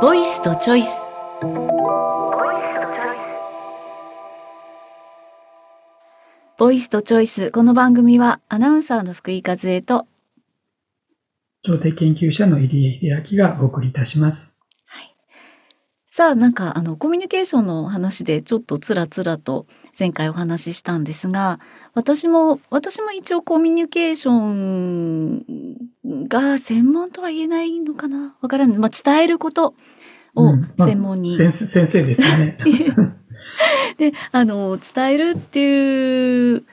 ボイスとチョイスボイスとチョイスこの番組はアナウンサーの福井和恵と調停研究者の入江秀明がお送りいたします。さあなんかあのコミュニケーションの話でちょっとつらつらと前回お話ししたんですが私も私も一応コミュニケーションが専門とは言えないのかな？わからない、まあ、伝えることをうんまあ専門に、先生ですよね。であの伝えるっていう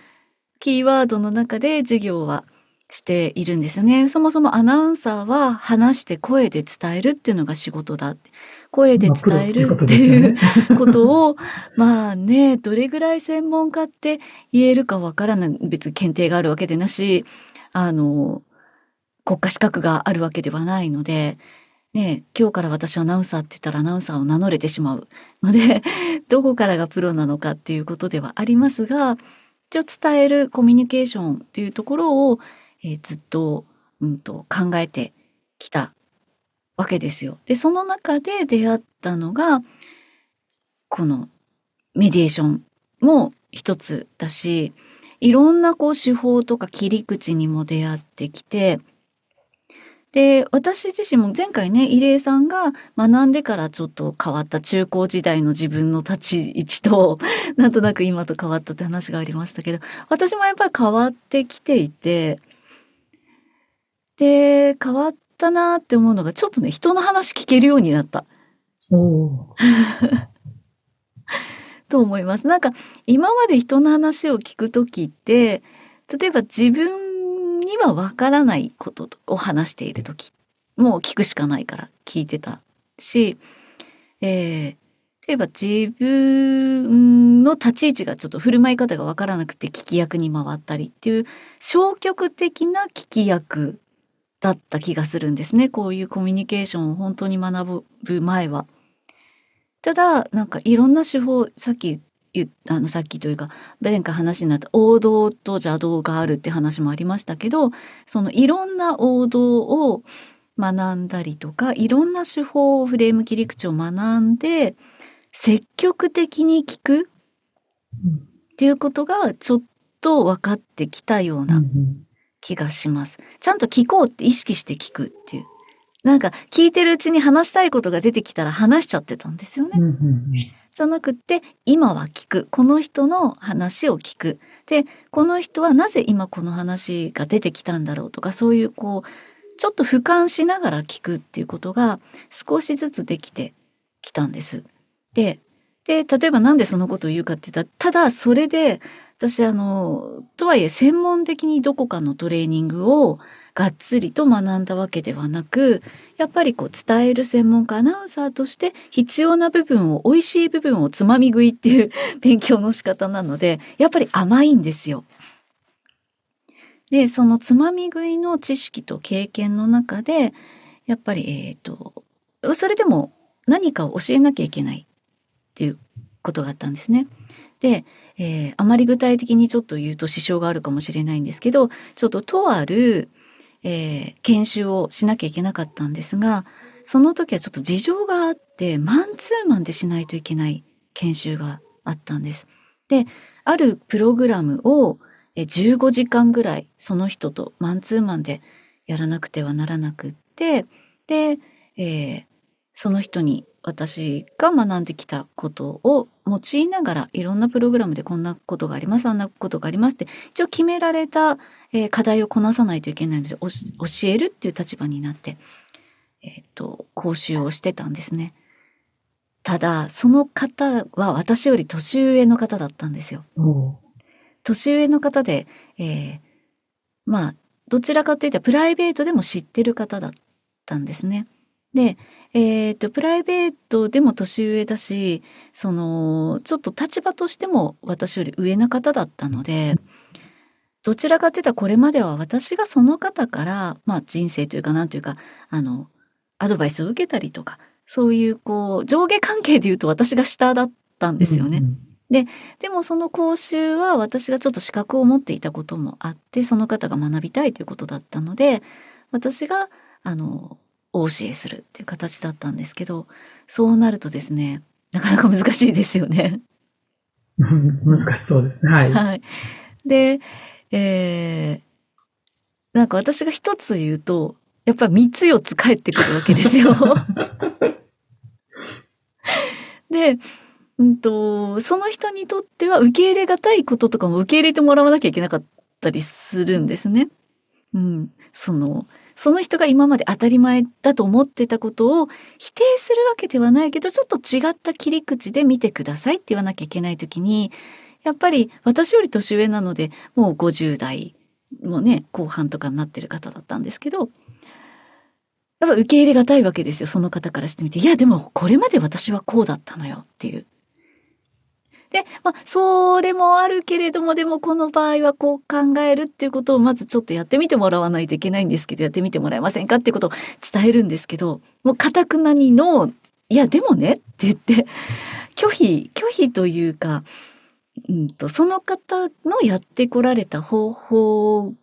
キーワードの中で授業はしているんですよね。そもそもアナウンサーは話して声で伝えるっていうのが仕事だって。声で伝えるっていうことを まあねどれぐらい専門家って言えるかわからない。別に検定があるわけでなしあの国家資格があるわけではないので、ね、今日から私はアナウンサーって言ったらアナウンサーを名乗れてしまうので どこからがプロなのかっていうことではありますが一応伝えるコミュニケーションっていうところを、えーずっと,、うん、と考えてきたわけですよ。でその中で出会ったのがこのメディエーションも一つだしいろんなこう手法とか切り口にも出会ってきてで私自身も前回ね入江さんが学んでからちょっと変わった中高時代の自分の立ち位置と なんとなく今と変わったって話がありましたけど私もやっぱり変わってきていてで変わったなって思うのがちょっとね人の話聞けるようになった と思います。なんか今まで人の話を聞く時って例えば自分にはわからないことを話している時もう聞くしかないから聞いてたし、えー例えば自分の立ち位置がちょっと振る舞い方がわからなくて聞き役に回ったりっていう消極的な聞き役だった気がするんですねこういうコミュニケーションを本当に学ぶ前は。ただなんかいろんな手法さっき言っあのさっきというか前回話になった王道と邪道があるって話もありましたけどそのいろんな王道を学んだりとかいろんな手法をフレーム切り口を学んで積極的に聞くっていうことがちょっと分かってきたような気がします。ちゃんと聞こうって意識して聞くっていう。なんか聞いてるうちに話したいことが出てきたら話しちゃってたんですよね。うんうんじゃなくって今は聞くこの人の話を聞くでこの人はなぜ今この話が出てきたんだろうとかそういうこうちょっと俯瞰しながら聞くっていうことが少しずつできてきたんです。でで例えばなんでそのことを言うかって言ったらただそれで私あのとはいえ専門的にどこかのトレーニングをがっつりと学んだわけではなくやっぱりこう伝える専門家アナウンサーとして必要な部分を美味しい部分をつまみ食いっていう 勉強の仕方なのでやっぱり甘いんですよ。でそのつまみ食いの知識と経験の中でやっぱりえっ、とそれでも何かを教えなきゃいけないっていうことがあったんですね。で、えーあまり具体的にちょっと言うと支障があるかもしれないんですけどちょっととある、えー研修をしなきゃいけなかったんですがその時はちょっと事情があってマンツーマンでしないといけない研修があったんです。であるプログラムを15時間ぐらいその人とマンツーマンでやらなくてはならなくってで、えーその人に私が学んできたことを用いながらいろんなプログラムでこんなことがありますあんなことがありますって一応決められた、えー課題をこなさないといけないので教えるっていう立場になって、えー、と講習をしてたんですね。ただその方は私より年上の方だったんですよ。年上の方で、えーまあどちらかというとプライベートでも知ってる方だったんですね。で、えーとプライベートでも年上だしそのちょっと立場としても私より上な方だったのでどちらかというとこれまでは私がその方から、まあ、人生というかなんというかあのアドバイスを受けたりとかそういうこう上下関係で言うと私が下だったんですよね。うんでもその講習は私がちょっと資格を持っていたこともあってその方が学びたいということだったので私があのお教えするっていう形だったんですけどそうなるとですねなかなか難しいですよね。難しそうですね。はい。はい、で、えー、なんか私が一つ言うとやっぱり三つ四つ返ってくるわけですよ。で、うんと、その人にとっては受け入れがたいこととかも受け入れてもらわなきゃいけなかったりするんですね。うん、そのその人が今まで当たり前だと思ってたことを否定するわけではないけどちょっと違った切り口で見てくださいって言わなきゃいけない時にやっぱり私より年上なのでもう50代もね後半とかになってる方だったんですけどやっぱ受け入れがたいわけですよその方からしてみて。いやでもこれまで私はこうだったのよっていう。で、まあ、それもあるけれどもでもこの場合はこう考えるっていうことをまずちょっとやってみてもらわないといけないんですけどやってみてもらえませんかっていうことを伝えるんですけどもうかたくなにの「いやでもね」って言って拒否拒否というか、うんと、その方のやってこられた方法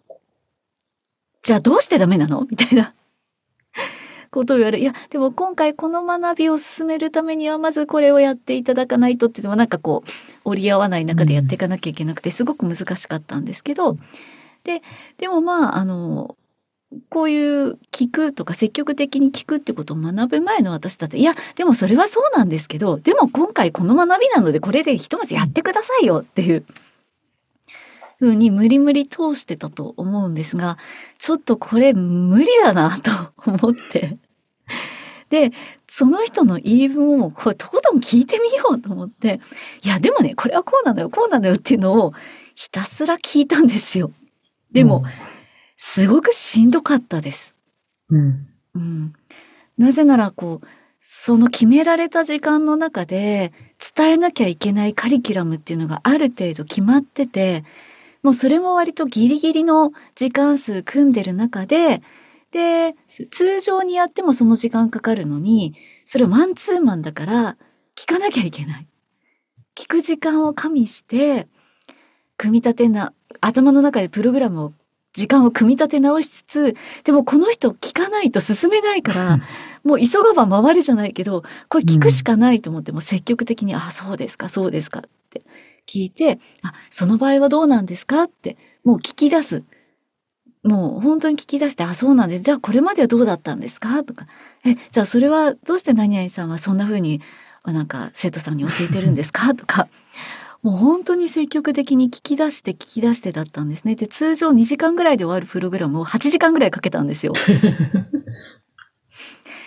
じゃあどうしてダメなの？みたいな。ことを言われいやでも今回この学びを進めるためにはまずこれをやっていただかないとっていうのはなんかこう折り合わない中でやっていかなきゃいけなくてすごく難しかったんですけど。ででもまああのこういう聞くとか積極的に聞くってことを学ぶ前の私だっていやでもそれはそうなんですけどでも今回この学びなのでこれでひとまずやってくださいよっていう。ふうに無理無理通してたと思うんですがちょっとこれ無理だな と思って。でその人の言い分をこうとことん聞いてみようと思って。いやでもねこれはこうなのよこうなのよっていうのをひたすら聞いたんですよ。でも、うん、すごくしんどかったです。うん、うん、なぜならこうその決められた時間の中で伝えなきゃいけないカリキュラムっていうのがある程度決まっててもうそれも割とギリギリの時間数組んでる中でで、通常にやってもその時間かかるのに、それをマンツーマンだから聞かなきゃいけない。聞く時間を加味して、組み立てな、頭の中でプログラムを、時間を組み立て直しつつ、でもこの人聞かないと進めないから、もう急がば回れじゃないけど、これ聞くしかないと思っても積極的に、うん、あ、そうですか、そうですかって聞いて、あ、その場合はどうなんですかって、もう聞き出す。もう本当に聞き出して、あ、そうなんです。じゃあこれまではどうだったんですかとか。え、じゃあそれはどうして何々さんはそんな風に、なんか生徒さんに教えてるんですかとか。もう本当に積極的に聞き出して聞き出してだったんですね。で、通常2時間ぐらいで終わるプログラムを8時間ぐらいかけたんですよ。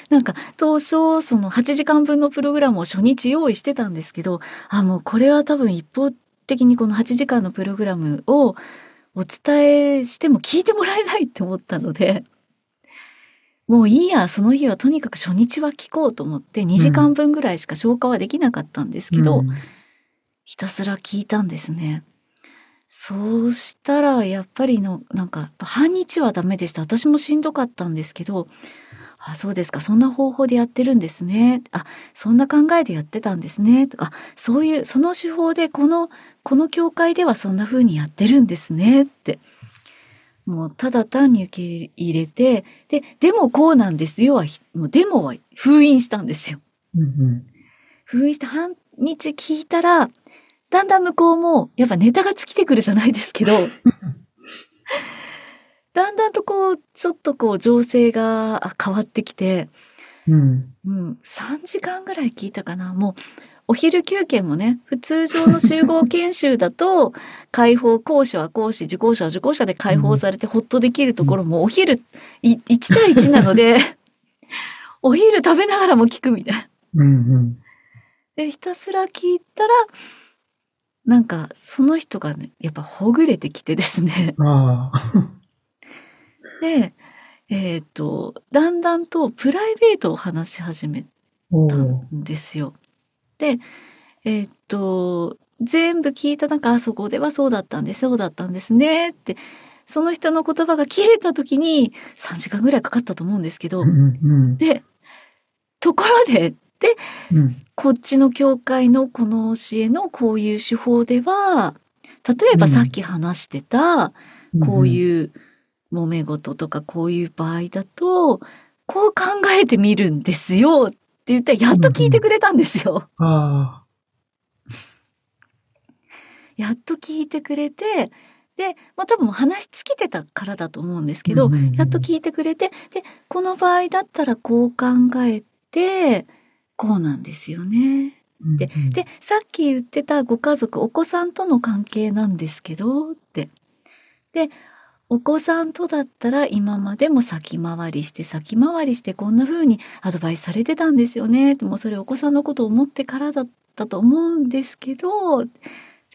なんか当初その8時間分のプログラムを初日用意してたんですけどあもうこれは多分一方的にこの8時間のプログラムをお伝えしても聞いてもらえないって思ったので、もういいや、その日はとにかく初日は聞こうと思って2時間分ぐらいしか消化はできなかったんですけど、うん、ひたすら聞いたんですね。そうしたらやっぱりのなんか半日はダメでした私もしんどかったんですけどあそうですか。そんな方法でやってるんですね。あそんな考えでやってたんですね。とかそういうその手法でこのこの教会ではそんな風にやってるんですね。って。もうただ単に受け入れてででもこうなんですよはもうでもは封印したんですよ。うんうん、封印して半日聞いたらだんだん向こうもやっぱネタが尽きてくるじゃないですけど だんだんとこうちょっとこう情勢が変わってきて、うん、うん、3時間ぐらい聞いたかな。もうお昼休憩もね普通常の集合研修だと 解放講師は講師受講者は受講者で解放されてほっとできるところもお昼1対1なので お昼食べながらも聞くみたいな。うんうん、でひたすら聞いたらなんかその人がねやっぱほぐれてきてですね。でえっ、ー、とだんだんとプライベートを話し始めたんですよ。でえー、っと全部聞いた中あそこではそうだったんですそうだったんですねってその人の言葉が切れた時に3時間ぐらいかかったと思うんですけど、うんうん、でところでで、うん、こっちの教会のこの教えのこういう手法では例えばさっき話してた、こういう揉め事とかこういう場合だとこう考えてみるんですよって言ったらやっと聞いてくれたんですよ。あやっと聞いてくれてで、まあ、多分話し尽きてたからだと思うんですけど、うんうんうんやっと聞いてくれてでこの場合だったらこう考えてこうなんですよね。あ。でうんでさっき言ってたご家族お子さんとの関係なんですけどって。でお子さんとだったら今までも先回りして先回りしてこんな風にアドバイスされてたんですよね。ってもうそれお子さんのことを思ってからだったと思うんですけど。じ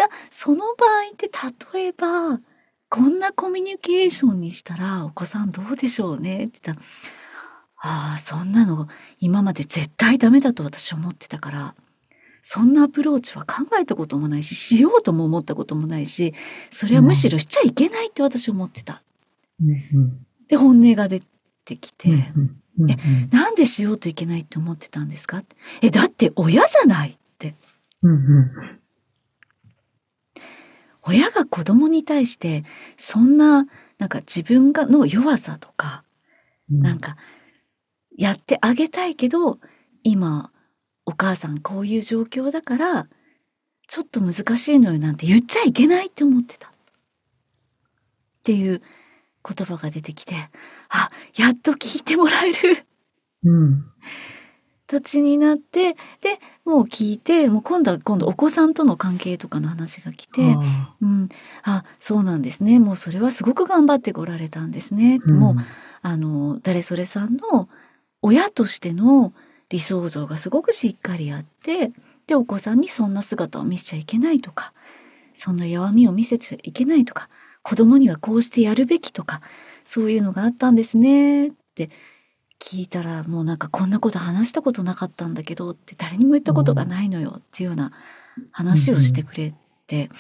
ゃあその場合って例えばこんなコミュニケーションにしたらお子さんどうでしょうねって言ったらああそんなの今まで絶対ダメだと私思ってたからそんなアプローチは考えたこともないししようとも思ったこともないしそれはむしろしちゃいけないって私思ってた。で本音が出てきて、えなんでしようといけないって思ってたんですか？えだって親じゃないって。親が子供に対してそんななんか自分がの弱さとかうん。なんかやってあげたいけど今お母さんこういう状況だからちょっと難しいのよなんて言っちゃいけないって思ってた。っていう言葉が出てきてあやっと聞いてもらえる。うん。たちになってでもう聞いてもう今度は今度お子さんとの関係とかの話が来て、あうん、あそうなんですね。もうそれはすごく頑張ってこられたんですね、ーもうあの誰それさんの親としての理想像がすごくしっかりあってでお子さんにそんな姿を見せちゃいけないとかそんな弱みを見せちゃいけないとか子供にはこうしてやるべきとかそういうのがあったんですねって聞いたらもうなんかこんなこと話したことなかったんだけどって誰にも言ったことがないのよっていうような話をしてくれて、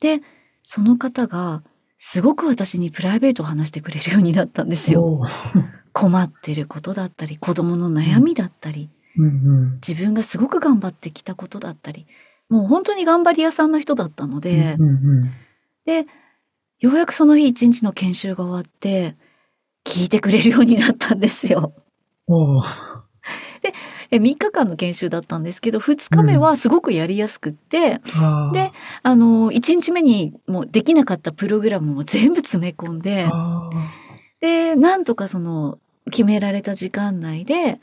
でその方がすごく私にプライベートを話してくれるようになったんですよ。困ってることだったり子供の悩みだったりうんうん。自分がすごく頑張ってきたことだったりもう本当に頑張り屋さんな人だったので、うんうんでようやくその日一日の研修が終わって聞いてくれるようになったんですよ。おーえ3日間の研修だったんですけど2日目はすごくやりやすくって、あー。であの1日目にもうできなかったプログラムも全部詰め込んであでなんとかその決められた時間内で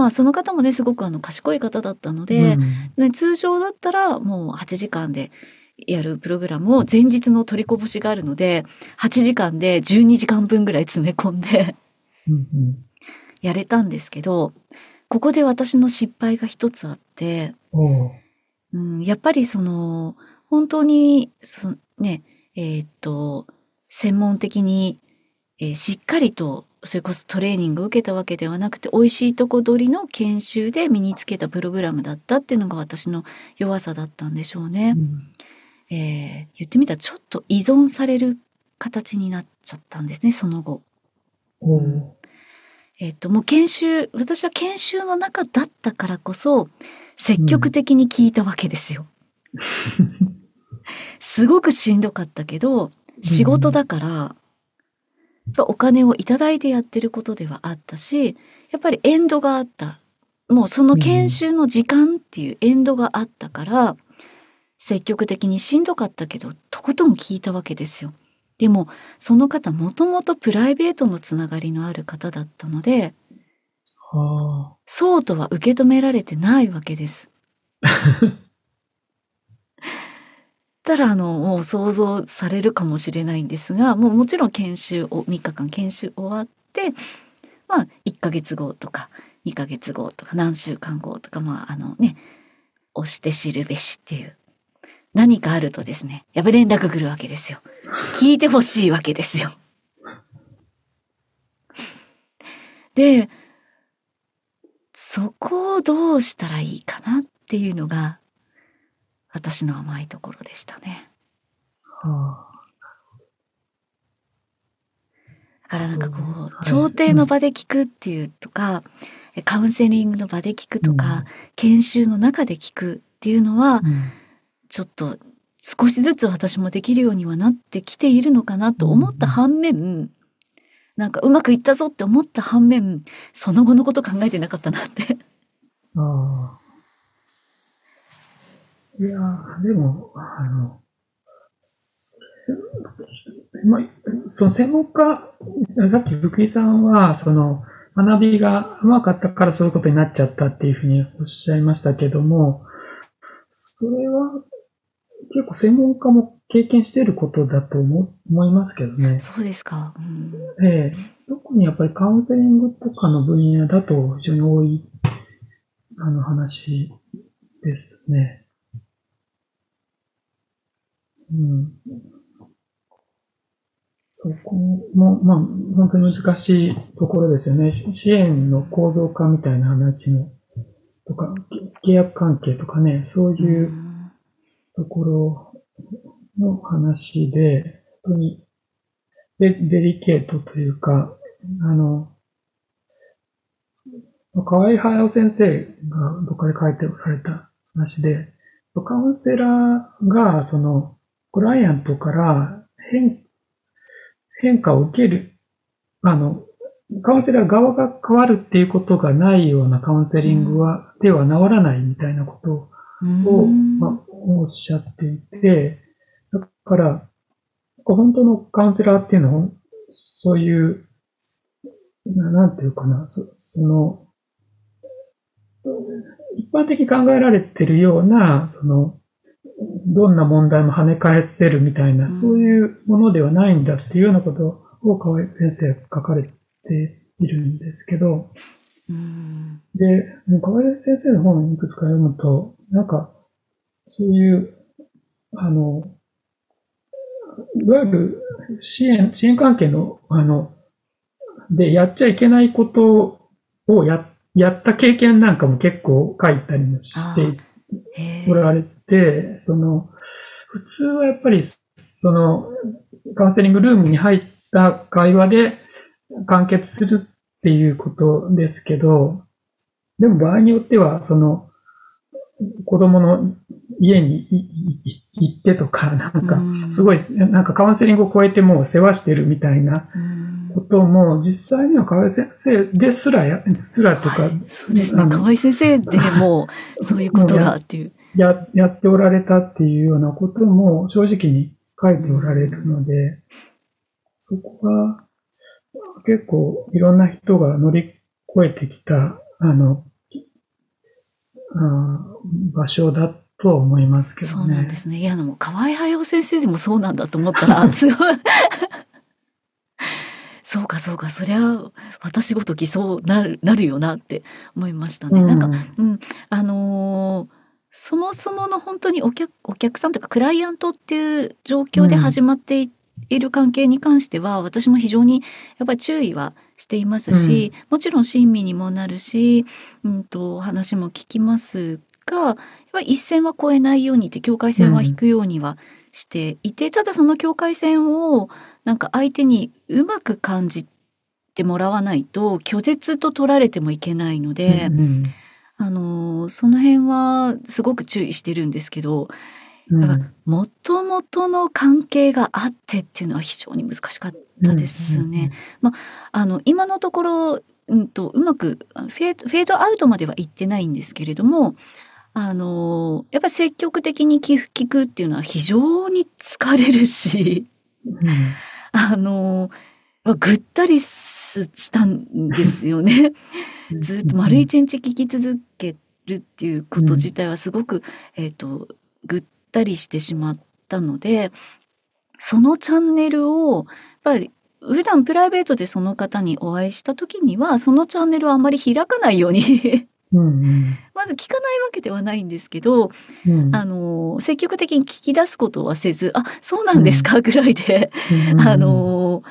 まあその方もねすごくあの賢い方だったのーで、うん。ね通常だったらもう8時間でやるプログラムを前日の取りこぼしがあるので8時間で12時間分ぐらい詰め込んでやれたんですけどここで私の失敗が一つあって、うん、やっぱりその本当にそねえーっと専門的に、えーしっかりとそれこそトレーニングを受けたわけではなくて美味しいとこ取りの研修で身につけたプログラムだったっていうのが私の弱さだったんでしょうね。うんえー言ってみたらちょっと依存される形になっちゃったんですねその後。おーえっ、ともう研修私は研修の中だったからこそ積極的に聞いたわけですよ。すごくしんどかったけど仕事だから、お金をいただいてやってることではあったしやっぱりエンドがあったもうその研修の時間っていうエンドがあったから、積極的にしんどかったけどとことん聞いたわけですよ。でもその方もともとプライベートのつながりのある方だったのであそうとは受け止められてないわけです。たらあのもう想像されるかもしれないんですがもうもちろん研修を3日間研修終わってまあ1ヶ月後とか2ヶ月後とか何週間後とかまああのね押して知るべしっていう何かあるとですねやっぱ連絡来るわけですよ。聞いてほしいわけですよ。でそこをどうしたらいいかなっていうのが私の甘いところでしたね。ーあ。だからなんかこそうはい。う調停の場で聞くっていうとか、カウンセリングの場で聞くとか、うん。研修の中で聞くっていうのはーうん。ちょっと少しずつ私もできるようにはなってきているのかなと思った反面、なんかうまくいったぞって思った反面その後のこと考えてなかったなって。ああ。いやー、でも、あの、まあ、その専門家、さっき福井さんは、その、学びがうまかったからそういうことになっちゃったっていうふうにおっしゃいましたけども、それは結構専門家も経験していることだと思思いますけどね。そうですか。うん、ええ特にやっぱりカウンセリングとかの分野だと非常に多い、あの話ですね。うん。そこも、まあ、本当に難しいところですよね。支援の構造化みたいな話も、とか、契約関係とかね、そういうところの話で、本当にデデリケートというか、あの、河合隼先生がどっかで書いておられた話で、カウンセラーが、その、クライアントから変、変化を受ける、あの、カウンセラー側が変わるっていうことがないようなカウンセリングは、では治らないみたいなことをまあ、おっしゃっていて、だから、本当のカウンセラーっていうのは、そういう、ななんていうかな、そその、一般的に考えられてるような、その、どんな問題も跳ね返せるみたいな、ん。そういうものではないんだっていうようなことを河合先生が書かれているんですけど、うん。で、河合先生の本をいくつか読むと、なんか、そういう、あの、いわゆる支援、支援関係の、あの、で、やっちゃいけないことをや、やった経験なんかも結構書いたりもしてへーおられて、その、普通はやっぱり、その、カウンセリングルームに入った会話で完結するっていうことですけど、でも場合によっては、その、子供の家に行ってとか、なんかうん、すごい、なんかカウンセリングを超えてもう世話してるみたいなうんことも、実際には河合先生ですらや、すらというか、そうですね。河合先生でもそういうことがっていう。や、やっておられたっていうようなことも正直に書いておられるので、そこは結構いろんな人が乗り越えてきた、あの、あー場所だとは思いますけどね。そうなんですね。いや、でも河合駿先生でもそうなんだと思ったら、すごい。そうかそうか、そりゃ私ごときそうなるなるよなって思いましたね。なんか、うん、あのーそもそもの本当にお客お客さんというかクライアントっていう状況で始まってい,、る関係に関しては私も非常にやっぱり注意はしていますし、もちろん親身にもなるし、うん、と話も聞きますがやっぱり一線は越えないようにって境界線は引くようにはしていて、ただその境界線をなんか相手にうまく感じてもらわないと拒絶と取られてもいけないので。うんうんあのーその辺はすごく注意してるんですけどもともとの関係があってっていうのは非常に難しかったですね。あの今のところ、うん、とうまくフェードフェードアウトまではいってないんですけれどもあのーやっぱり積極的に寄付聞くっていうのは非常に疲れるしうんあのーぐったりすしたんですよね。うん ずっと丸一日聞き続けるっていうこと自体はすごく、えっ、とぐったりしてしまったのでそのチャンネルをやっぱり普段プライベートでその方にお会いした時にはそのチャンネルをあまり開かないように うんうん。まず聞かないわけではないんですけど、うん。あの積極的に聞き出すことはせず「あそうなんですか」ぐらいで、うんあの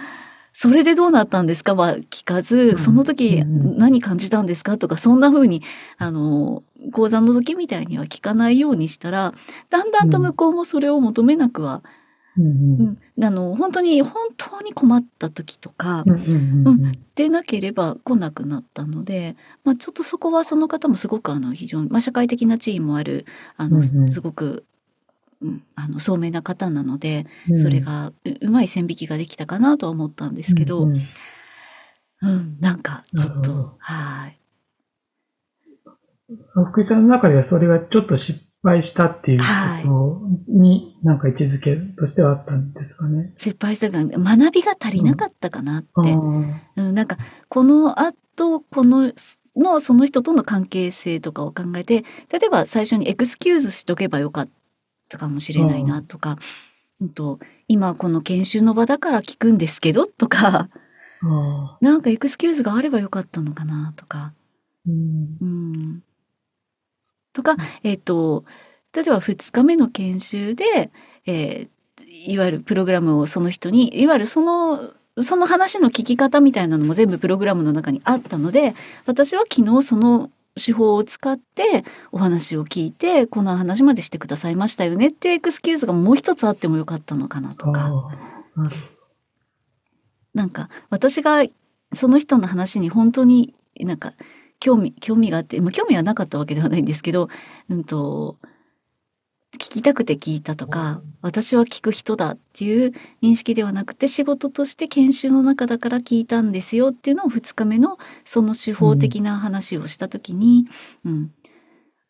それでどうなったんですかは聞かず、ん。その時うん。何感じたんですかとかそんな風にあの講座の時みたいには聞かないようにしたらだんだんと向こうもそれを求めなくは、うんうんうん。あの本当に本当に困った時とか、うんうんうんでなければ来なくなったので、まあ、ちょっとそこはその方もすごくあの非常に、まあ、社会的な地位もあるあの、うんうん。すごく、うん、あの聡明な方なので、うん。それがううまい線引きができたかなとは思ったんですけど、うんうん。うん、なんかちょっとはい。福井さんの中ではそれがちょっと失敗したっていうことに、なんか位置づけとしてはあったんですかね。失敗してたんで、学びが足りなかったかなって。あうん、なんか、この後、この、の、その人との関係性とかを考えて、例えば最初にエクスキューズしとけばよかったかもしれないなとか、うんと、今この研修の場だから聞くんですけどとか、ああなんかエクスキューズがあればよかったのかなとか、うんうん。とか、えっ、と、例えば2日目の研修で、えーいわゆるプログラムをその人に、いわゆるその、その話の聞き方みたいなのも全部プログラムの中にあったので、私は昨日その手法を使ってお話を聞いて、この話までしてくださいましたよねっていうエクスキューズがもう一つあってもよかったのかなとか。なんか私がその人の話に本当になんか興味興味があって、まあ、興味はなかったわけではないんですけど、うん、と聞きたくて聞いたとか私は聞く人だっていう認識ではなくて仕事として研修の中だから聞いたんですよっていうのを2日目のその手法的な話をした時に、うん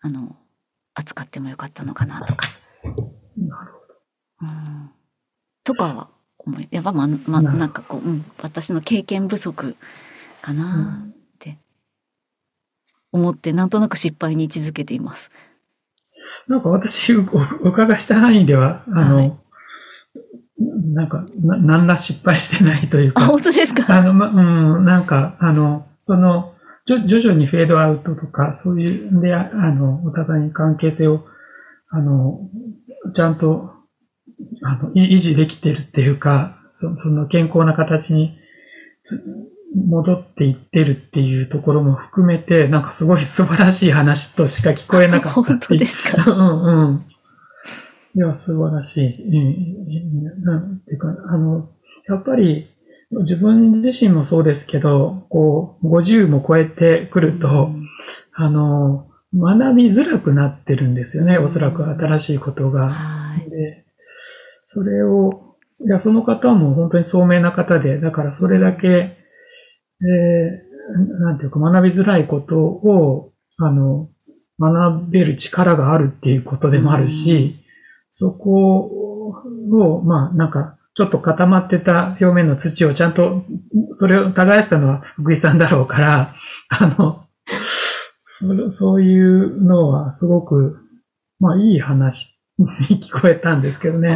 あの扱ってもよかったのかなとか。なるほうんとかは思いやっぱままなんかこう、うん、私の経験不足かなって思ってなんとなく失敗に位置づけています。ど。なんか私、おお伺いした範囲では、あの、はいなんか、な、何ら失敗してないというあか、本当ですか？あの、ま、うん、なんか、あの、その、じょ徐々にフェードアウトとか、そういうんで、ああの、お互いに関係性を、あの、ちゃんと、あの、維維持できてるっていうか、そその健康な形につ戻っていってるっていうところも含めて、なんかすごい 素晴らしい話としか聞こえなかった本当っていうですか？うんうん。いや、素晴らしい。うん、なんていうか、あの、やっぱり、自分自身もそうですけど、こう、50も超えてくると、あの、学びづらくなってるんですよね。おそらく新しいことが。はい。で、それを、いや、その方はもう本当に聡明な方で、だからそれだけ、えーなんていうか学びづらいことを、あの、学べる力があるっていうことでもあるし、そこを、まあ、なんか、ちょっと固まってた表面の土をちゃんと、それを耕したのは福井さんだろうから、あの、そそういうのはすごく、まあ、いい話に聞こえたんですけどね。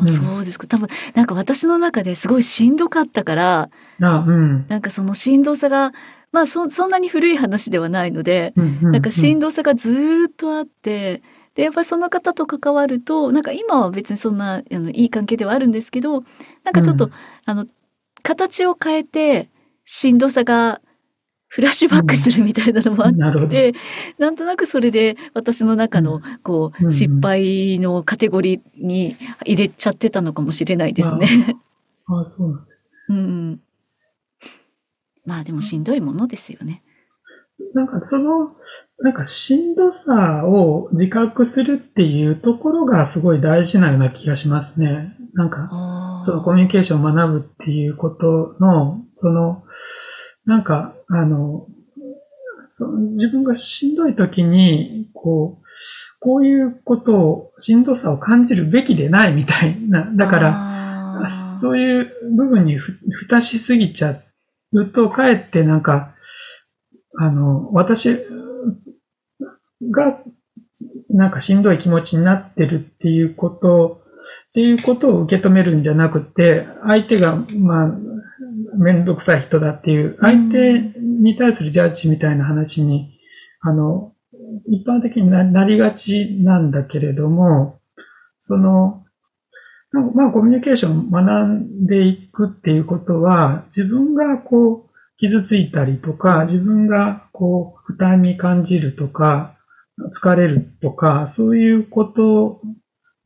うんそうですか。多分なんか私の中ですごいしんどかったから、あ、うん。なんかそのしんどさが、まあそそんなに古い話ではないので、うんうんなんかしんどさがずーっとあって、でやっぱりその方と関わるとなんか今は別にそんなあのいい関係ではあるんですけどなんかちょっと、うんあの形を変えてしんどさがフラッシュバックするみたいなのもあって、なるほど。なんとなくそれで私の中のこうんううん失敗のカテゴリーに入れちゃってたのかもしれないですね。ああ、そうなんです。うん、まあでもしんどいものですよね。なんかその、なんかしんどさを自覚するっていうところがすごい大事なような気がしますね。なんか、そのコミュニケーションを学ぶっていうことの、その、なんか、あの、その自分がしんどい時に、こう、こういうことを、しんどさを感じるべきでないみたいな。だから、そういう部分にふ、蓋しすぎちゃうと、かえってなんか、あの、私が、なんかしんどい気持ちになってるっていうこと、っていうことを受け止めるんじゃなくて、相手が、まあ、めんどくさい人だっていう、相手に対するジャッジみたいな話に、あの、一般的にななりがちなんだけれども、その、まあコミュニケーションを学んでいくっていうことは、自分がこう、傷ついたりとか、自分がこう、負担に感じるとか、疲れるとか、そういうこと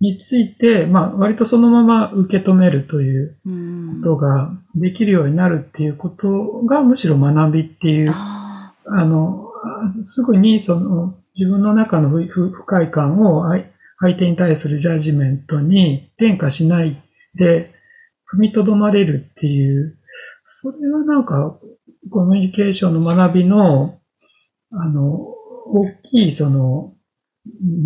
について、まあ割とそのまま受け止めるといううん。ことができるようになるっていうことがむしろ学びっていうああの、あすぐにその自分の中の不快感を相相手に対するジャッジメントに転嫁しないで踏みとどまれるっていう、それはなんかコミュニケーションの学びの、あの、大きい、その、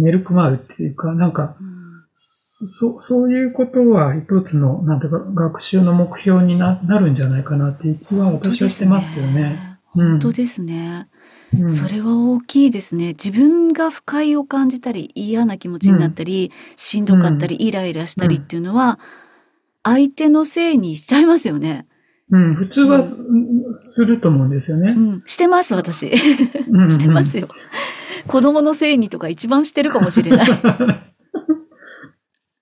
メルクマールっていうか、なんか、うんそ、そういうことは一つの、なんていうか、学習の目標にななるんじゃないかなっていう気は私はしてますけどね。うん本当ですね。うんそれは大きいですね。自分が不快を感じたり嫌な気持ちになったり、しんどかったり、イライラしたりっていうのは、相手のせいにしちゃいますよね。うん、普通はす,、すると思うんですよね。うん、してます私。うんうん してますよ。子供のせいにとか一番してるかもしれない。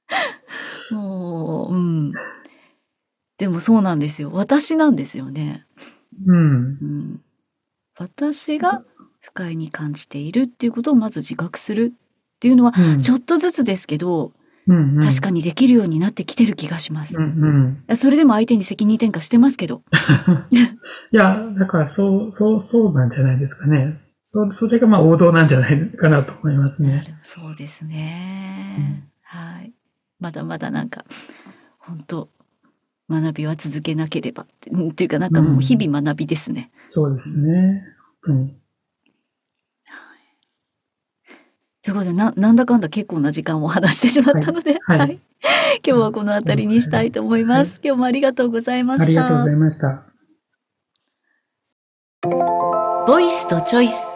もう、うん。でもそうなんですよ。私なんですよね。うん。うん、私が不快に感じているっていうことをまず自覚するっていうのは、うんちょっとずつですけど、うんうん確かにできるようになってきてる気がします。うんうん。それでも相手に責任転嫁してますけど。いや、だからそう、そう、そうなんじゃないですかね。そそれがまあ王道なんじゃないかなと思いますね。そうですね。はい。まだまだなんか、本当学びは続けなければっていうかなんかもう日々学びですね。そうですね。本当に。ということでな、なんだかんだ結構な時間を話してしまったので、はいはいはい今日はこの辺りにしたいと思います。今日もありがとうございました。ありがとうございました。ボイスとチョイス。